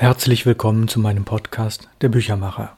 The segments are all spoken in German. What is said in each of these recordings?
Herzlich willkommen zu meinem Podcast Der Büchermacher.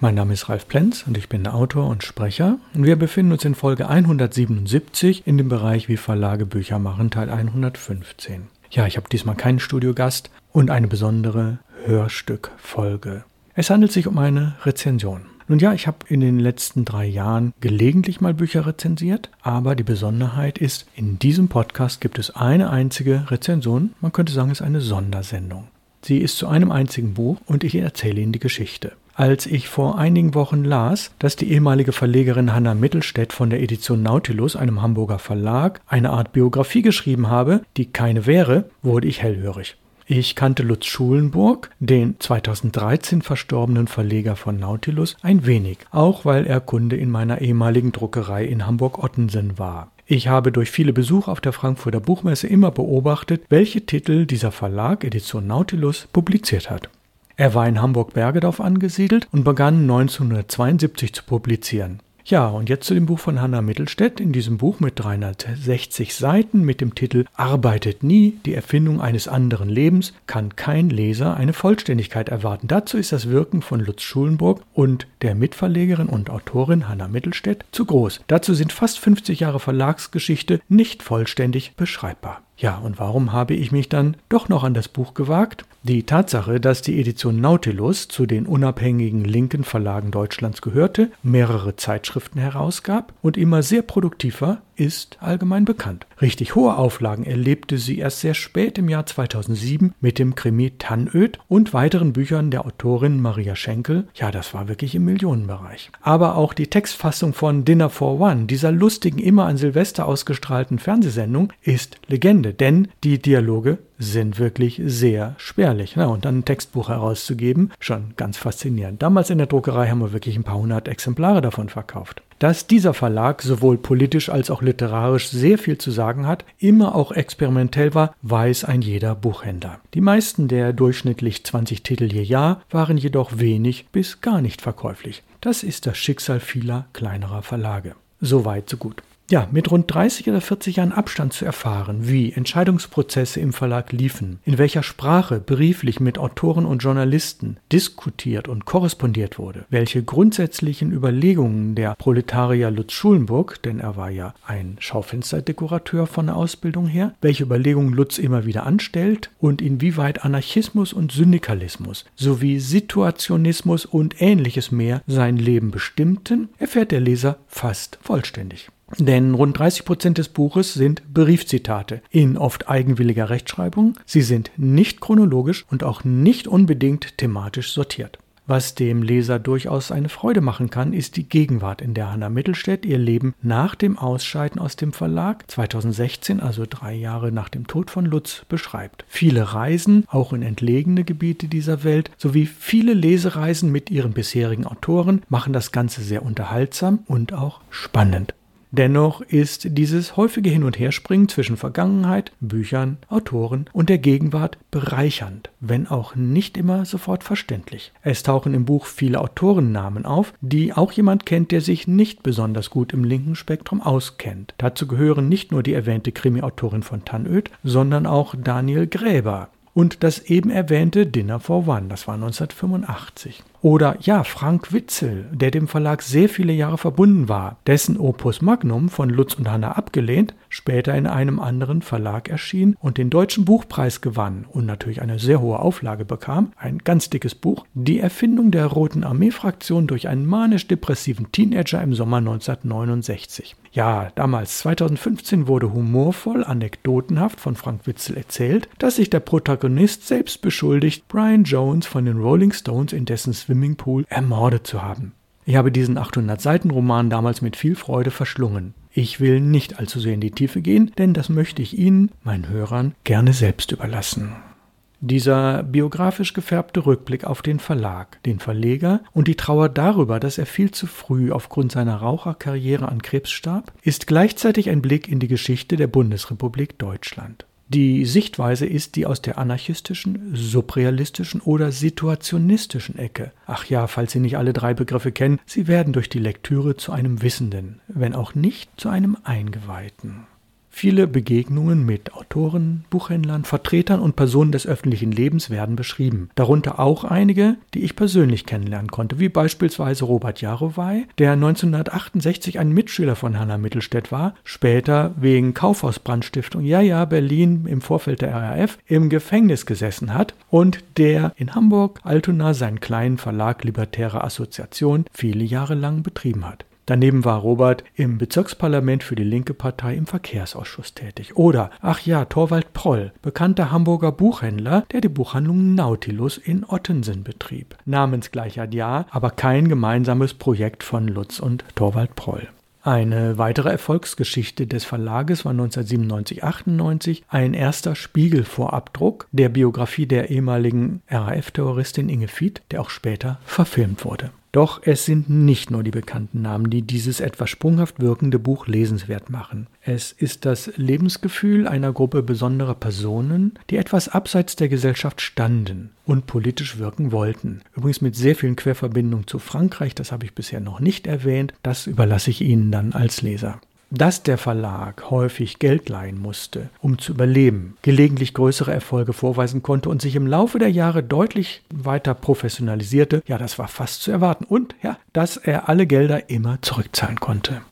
Mein Name ist Ralf Plenz und ich bin Autor und Sprecher und wir befinden uns in Folge 177 in dem Bereich Wie Verlage Bücher machen, Teil 115. Ja, ich habe diesmal keinen Studiogast und eine besondere Hörstückfolge. Es handelt sich um eine Rezension. Nun ja, ich habe in den letzten drei Jahren gelegentlich mal Bücher rezensiert, aber die Besonderheit ist, in diesem Podcast gibt es eine einzige Rezension, man könnte sagen, es ist eine Sondersendung. Sie ist zu einem einzigen Buch und ich erzähle Ihnen die Geschichte. Als ich vor einigen Wochen las, dass die ehemalige Verlegerin Hanna Mittelstädt von der Edition Nautilus, einem Hamburger Verlag, eine Art Biografie geschrieben habe, die keine wäre, wurde ich hellhörig. Ich kannte Lutz Schulenburg, den 2013 verstorbenen Verleger von Nautilus, ein wenig, auch weil er Kunde in meiner ehemaligen Druckerei in Hamburg-Ottensen war. Ich habe durch viele Besuche auf der Frankfurter Buchmesse immer beobachtet, welche Titel dieser Verlag Edition Nautilus publiziert hat. Er war in Hamburg-Bergedorf angesiedelt und begann 1972 zu publizieren. Ja, und jetzt zu dem Buch von Hanna Mittelstädt. In diesem Buch mit 360 Seiten mit dem Titel Arbeitet nie, die Erfindung eines anderen Lebens, kann kein Leser eine Vollständigkeit erwarten. Dazu ist das Wirken von Lutz Schulenburg und der Mitverlegerin und Autorin Hanna Mittelstädt zu groß. Dazu sind fast 50 Jahre Verlagsgeschichte nicht vollständig beschreibbar. Ja, und warum habe ich mich dann doch noch an das Buch gewagt? Die Tatsache, dass die Edition Nautilus zu den unabhängigen linken Verlagen Deutschlands gehörte, mehrere Zeitschriften herausgab und immer sehr produktiv war, ist allgemein bekannt. Richtig hohe Auflagen erlebte sie erst sehr spät im Jahr 2007 mit dem Krimi Tannöd und weiteren Büchern der Autorin Maria Schenkel. Ja, das war wirklich im Millionenbereich. Aber auch die Textfassung von Dinner for One, dieser lustigen, immer an Silvester ausgestrahlten Fernsehsendung, ist Legende, denn die Dialoge sind wirklich sehr spärlich. Na, und dann ein Textbuch herauszugeben, schon ganz faszinierend. Damals in der Druckerei haben wir wirklich ein paar hundert Exemplare davon verkauft. Dass dieser Verlag sowohl politisch als auch literarisch sehr viel zu sagen hat, immer auch experimentell war, weiß ein jeder Buchhändler. Die meisten der durchschnittlich 20 Titel je Jahr waren jedoch wenig bis gar nicht verkäuflich. Das ist das Schicksal vieler kleinerer Verlage. So weit, so gut. Ja, mit rund 30 oder 40 Jahren Abstand zu erfahren, wie Entscheidungsprozesse im Verlag liefen, in welcher Sprache brieflich mit Autoren und Journalisten diskutiert und korrespondiert wurde, welche grundsätzlichen Überlegungen der Proletarier Lutz Schulenburg, denn er war ja ein Schaufensterdekorateur von der Ausbildung her, welche Überlegungen Lutz immer wieder anstellt und inwieweit Anarchismus und Syndikalismus sowie Situationismus und ähnliches mehr sein Leben bestimmten, erfährt der Leser fast vollständig. Denn rund 30 Prozent des Buches sind Briefzitate in oft eigenwilliger Rechtschreibung. Sie sind nicht chronologisch und auch nicht unbedingt thematisch sortiert. Was dem Leser durchaus eine Freude machen kann, ist die Gegenwart, in der Hanna Mittelstädt ihr Leben nach dem Ausscheiden aus dem Verlag 2016, also drei Jahre nach dem Tod von Lutz, beschreibt. Viele Reisen, auch in entlegene Gebiete dieser Welt, sowie viele Lesereisen mit ihren bisherigen Autoren machen das Ganze sehr unterhaltsam und auch spannend. Dennoch ist dieses häufige Hin- und Herspringen zwischen Vergangenheit, Büchern, Autoren und der Gegenwart bereichernd, wenn auch nicht immer sofort verständlich. Es tauchen im Buch viele Autorennamen auf, die auch jemand kennt, der sich nicht besonders gut im linken Spektrum auskennt. Dazu gehören nicht nur die erwähnte Krimi-Autorin von Tannöd, sondern auch Daniel Gräber, und das eben erwähnte Dinner for One, das war 1985. Oder ja, Frank Witzel, der dem Verlag sehr viele Jahre verbunden war, dessen Opus Magnum von Lutz und Hanna abgelehnt, später in einem anderen Verlag erschien und den Deutschen Buchpreis gewann und natürlich eine sehr hohe Auflage bekam, ein ganz dickes Buch, Die Erfindung der Roten Armee-Fraktion durch einen manisch-depressiven Teenager im Sommer 1969. Ja, damals 2015 wurde humorvoll, anekdotenhaft von Frank Witzel erzählt, dass sich der Protagonist selbst beschuldigt, Brian Jones von den Rolling Stones in dessen Swimmingpool ermordet zu haben. Ich habe diesen 800-Seiten-Roman damals mit viel Freude verschlungen. Ich will nicht allzu sehr in die Tiefe gehen, denn das möchte ich Ihnen, meinen Hörern, gerne selbst überlassen. Dieser biografisch gefärbte Rückblick auf den Verlag, den Verleger und die Trauer darüber, dass er viel zu früh aufgrund seiner Raucherkarriere an Krebs starb, ist gleichzeitig ein Blick in die Geschichte der Bundesrepublik Deutschland. Die Sichtweise ist die aus der anarchistischen, subrealistischen oder situationistischen Ecke. Ach ja, falls Sie nicht alle drei Begriffe kennen, sie werden durch die Lektüre zu einem Wissenden, wenn auch nicht zu einem Eingeweihten. Viele Begegnungen mit Autoren, Buchhändlern, Vertretern und Personen des öffentlichen Lebens werden beschrieben. Darunter auch einige, die ich persönlich kennenlernen konnte, wie beispielsweise Robert Jarowaj, der 1968 ein Mitschüler von Hanna Mittelstädt war, später wegen Kaufhausbrandstiftung, ja ja, Berlin im Vorfeld der RAF, im Gefängnis gesessen hat und der in Hamburg Altona seinen kleinen Verlag Libertäre Assoziation viele Jahre lang betrieben hat. Daneben war Robert im Bezirksparlament für die linke Partei im Verkehrsausschuss tätig. Oder, ach ja, Torwald Proll, bekannter Hamburger Buchhändler, der die Buchhandlung Nautilus in Ottensen betrieb. Namensgleicher ja, aber kein gemeinsames Projekt von Lutz und Torwald Proll. Eine weitere Erfolgsgeschichte des Verlages war 1997-98 ein erster Spiegelvorabdruck der Biografie der ehemaligen RAF-Terroristin Inge Fied, der auch später verfilmt wurde. Doch es sind nicht nur die bekannten Namen, die dieses etwas sprunghaft wirkende Buch lesenswert machen. Es ist das Lebensgefühl einer Gruppe besonderer Personen, die etwas abseits der Gesellschaft standen und politisch wirken wollten. Übrigens mit sehr vielen Querverbindungen zu Frankreich, das habe ich bisher noch nicht erwähnt, das überlasse ich Ihnen dann als Leser dass der Verlag häufig Geld leihen musste, um zu überleben, gelegentlich größere Erfolge vorweisen konnte und sich im Laufe der Jahre deutlich weiter professionalisierte, ja, das war fast zu erwarten. Und ja, dass er alle Gelder immer zurückzahlen konnte.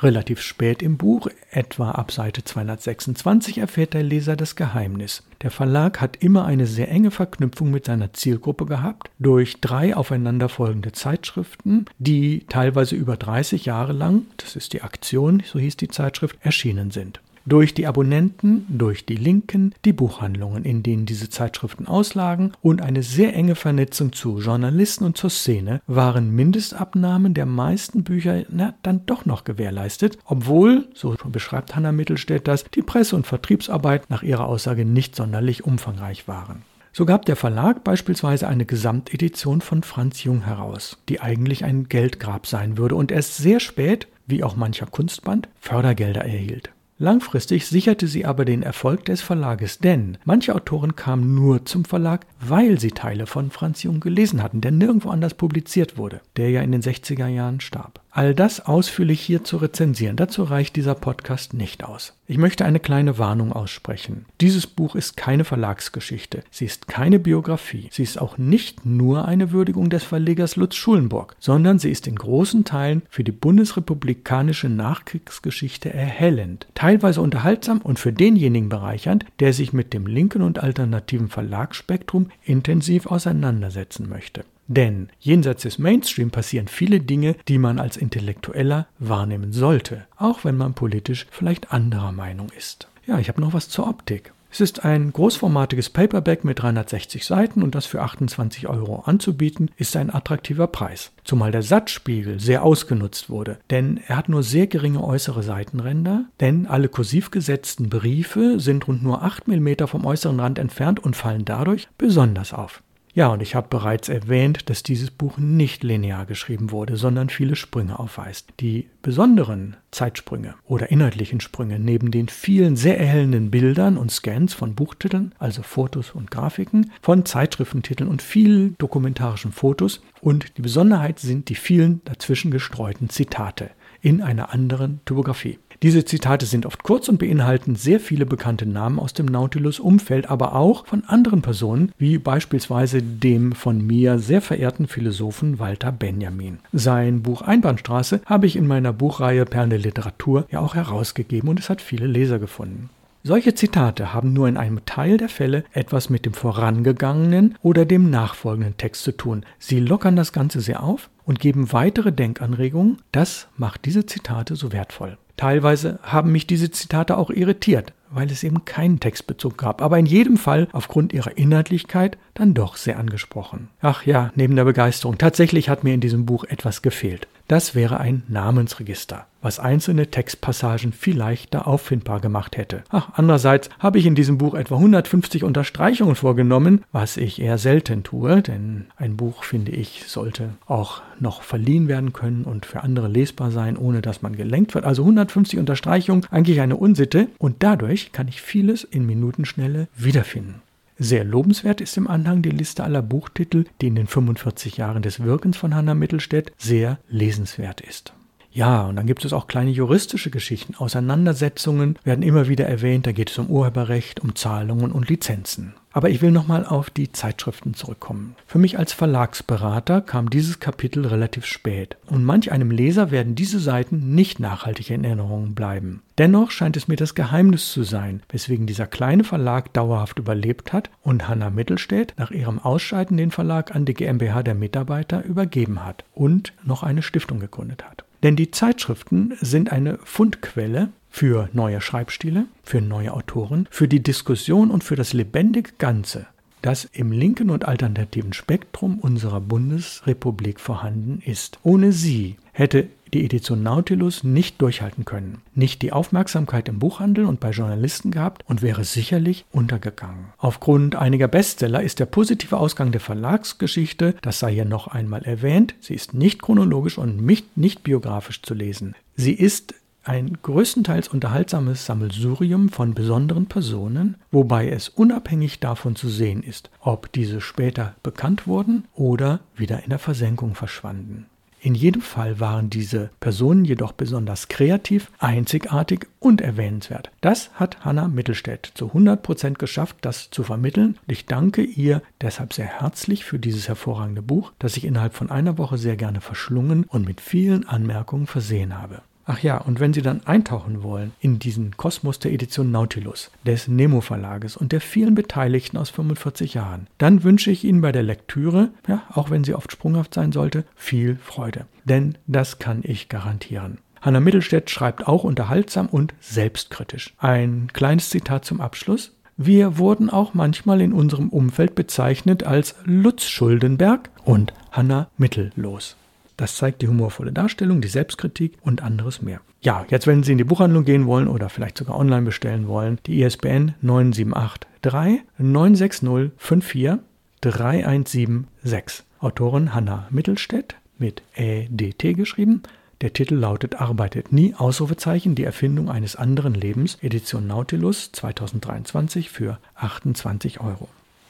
Relativ spät im Buch, etwa ab Seite 226, erfährt der Leser das Geheimnis. Der Verlag hat immer eine sehr enge Verknüpfung mit seiner Zielgruppe gehabt, durch drei aufeinanderfolgende Zeitschriften, die teilweise über 30 Jahre lang, das ist die Aktion, so hieß die Zeitschrift, erschienen sind durch die Abonnenten, durch die Linken, die Buchhandlungen, in denen diese Zeitschriften auslagen und eine sehr enge Vernetzung zu Journalisten und zur Szene waren Mindestabnahmen der meisten Bücher na, dann doch noch gewährleistet, obwohl, so beschreibt Hanna Mittelstädt das, die Presse- und Vertriebsarbeit nach ihrer Aussage nicht sonderlich umfangreich waren. So gab der Verlag beispielsweise eine Gesamtedition von Franz Jung heraus, die eigentlich ein Geldgrab sein würde und erst sehr spät, wie auch mancher Kunstband, Fördergelder erhielt. Langfristig sicherte sie aber den Erfolg des Verlages, denn manche Autoren kamen nur zum Verlag, weil sie Teile von Franz Jung gelesen hatten, der nirgendwo anders publiziert wurde, der ja in den 60er Jahren starb. All das ausführlich hier zu rezensieren, dazu reicht dieser Podcast nicht aus. Ich möchte eine kleine Warnung aussprechen. Dieses Buch ist keine Verlagsgeschichte, sie ist keine Biografie, sie ist auch nicht nur eine Würdigung des Verlegers Lutz Schulenburg, sondern sie ist in großen Teilen für die bundesrepublikanische Nachkriegsgeschichte erhellend, teilweise unterhaltsam und für denjenigen bereichernd, der sich mit dem linken und alternativen Verlagsspektrum intensiv auseinandersetzen möchte. Denn jenseits des Mainstream passieren viele Dinge, die man als Intellektueller wahrnehmen sollte, auch wenn man politisch vielleicht anderer Meinung ist. Ja, ich habe noch was zur Optik. Es ist ein großformatiges Paperback mit 360 Seiten und das für 28 Euro anzubieten, ist ein attraktiver Preis. Zumal der Satzspiegel sehr ausgenutzt wurde, denn er hat nur sehr geringe äußere Seitenränder, denn alle kursiv gesetzten Briefe sind rund nur 8 mm vom äußeren Rand entfernt und fallen dadurch besonders auf. Ja, und ich habe bereits erwähnt, dass dieses Buch nicht linear geschrieben wurde, sondern viele Sprünge aufweist. Die besonderen Zeitsprünge oder inhaltlichen Sprünge neben den vielen sehr erhellenden Bildern und Scans von Buchtiteln, also Fotos und Grafiken, von Zeitschriftentiteln und vielen dokumentarischen Fotos und die Besonderheit sind die vielen dazwischen gestreuten Zitate in einer anderen Typografie. Diese Zitate sind oft kurz und beinhalten sehr viele bekannte Namen aus dem Nautilus-Umfeld, aber auch von anderen Personen, wie beispielsweise dem von mir sehr verehrten Philosophen Walter Benjamin. Sein Buch Einbahnstraße habe ich in meiner Buchreihe Perlen Literatur ja auch herausgegeben und es hat viele Leser gefunden. Solche Zitate haben nur in einem Teil der Fälle etwas mit dem vorangegangenen oder dem nachfolgenden Text zu tun. Sie lockern das Ganze sehr auf und geben weitere Denkanregungen. Das macht diese Zitate so wertvoll. Teilweise haben mich diese Zitate auch irritiert, weil es eben keinen Textbezug gab, aber in jedem Fall aufgrund ihrer Inhaltlichkeit dann doch sehr angesprochen. Ach ja, neben der Begeisterung, tatsächlich hat mir in diesem Buch etwas gefehlt. Das wäre ein Namensregister, was einzelne Textpassagen viel leichter auffindbar gemacht hätte. Ach, andererseits habe ich in diesem Buch etwa 150 Unterstreichungen vorgenommen, was ich eher selten tue, denn ein Buch, finde ich, sollte auch noch verliehen werden können und für andere lesbar sein, ohne dass man gelenkt wird. Also 150 Unterstreichungen, eigentlich eine Unsitte und dadurch kann ich vieles in Minutenschnelle wiederfinden. Sehr lobenswert ist im Anhang die Liste aller Buchtitel, die in den 45 Jahren des Wirkens von Hannah Mittelstädt sehr lesenswert ist. Ja, und dann gibt es auch kleine juristische Geschichten. Auseinandersetzungen werden immer wieder erwähnt. Da geht es um Urheberrecht, um Zahlungen und Lizenzen. Aber ich will nochmal auf die Zeitschriften zurückkommen. Für mich als Verlagsberater kam dieses Kapitel relativ spät und manch einem Leser werden diese Seiten nicht nachhaltig in Erinnerung bleiben. Dennoch scheint es mir das Geheimnis zu sein, weswegen dieser kleine Verlag dauerhaft überlebt hat und Hanna Mittelstädt nach ihrem Ausscheiden den Verlag an die GmbH der Mitarbeiter übergeben hat und noch eine Stiftung gegründet hat. Denn die Zeitschriften sind eine Fundquelle für neue Schreibstile, für neue Autoren, für die Diskussion und für das lebendige Ganze, das im linken und alternativen Spektrum unserer Bundesrepublik vorhanden ist. Ohne sie hätte die Edition Nautilus nicht durchhalten können, nicht die Aufmerksamkeit im Buchhandel und bei Journalisten gehabt und wäre sicherlich untergegangen. Aufgrund einiger Bestseller ist der positive Ausgang der Verlagsgeschichte, das sei hier noch einmal erwähnt, sie ist nicht chronologisch und nicht, nicht biografisch zu lesen. Sie ist ein größtenteils unterhaltsames Sammelsurium von besonderen Personen, wobei es unabhängig davon zu sehen ist, ob diese später bekannt wurden oder wieder in der Versenkung verschwanden. In jedem Fall waren diese Personen jedoch besonders kreativ, einzigartig und erwähnenswert. Das hat Hanna Mittelstädt zu 100% geschafft, das zu vermitteln. Und ich danke ihr deshalb sehr herzlich für dieses hervorragende Buch, das ich innerhalb von einer Woche sehr gerne verschlungen und mit vielen Anmerkungen versehen habe. Ach ja, und wenn Sie dann eintauchen wollen in diesen Kosmos der Edition Nautilus, des Nemo Verlages und der vielen Beteiligten aus 45 Jahren, dann wünsche ich Ihnen bei der Lektüre, ja, auch wenn sie oft sprunghaft sein sollte, viel Freude. Denn das kann ich garantieren. Hanna Mittelstädt schreibt auch unterhaltsam und selbstkritisch. Ein kleines Zitat zum Abschluss. Wir wurden auch manchmal in unserem Umfeld bezeichnet als Lutz Schuldenberg und Hanna Mittellos. Das zeigt die humorvolle Darstellung, die Selbstkritik und anderes mehr. Ja, jetzt wenn Sie in die Buchhandlung gehen wollen oder vielleicht sogar online bestellen wollen, die ISBN 9783 960 54 3176. Autorin Hanna Mittelstädt mit EDT geschrieben. Der Titel lautet Arbeitet nie, Ausrufezeichen, die Erfindung eines anderen Lebens, Edition Nautilus 2023 für 28 Euro.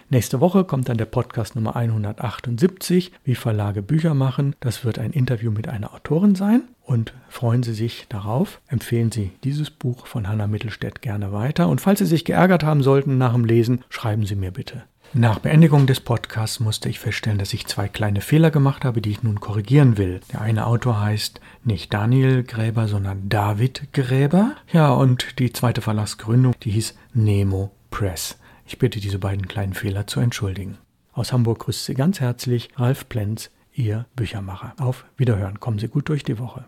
Nächste Woche kommt dann der Podcast Nummer 178, wie Verlage Bücher machen. Das wird ein Interview mit einer Autorin sein. Und freuen Sie sich darauf. Empfehlen Sie dieses Buch von Hanna Mittelstädt gerne weiter. Und falls Sie sich geärgert haben sollten nach dem Lesen, schreiben Sie mir bitte. Nach Beendigung des Podcasts musste ich feststellen, dass ich zwei kleine Fehler gemacht habe, die ich nun korrigieren will. Der eine Autor heißt nicht Daniel Gräber, sondern David Gräber. Ja, und die zweite Verlagsgründung, die hieß Nemo Press. Ich bitte diese beiden kleinen Fehler zu entschuldigen. Aus Hamburg grüßt Sie ganz herzlich Ralf Plenz, Ihr Büchermacher. Auf Wiederhören. Kommen Sie gut durch die Woche.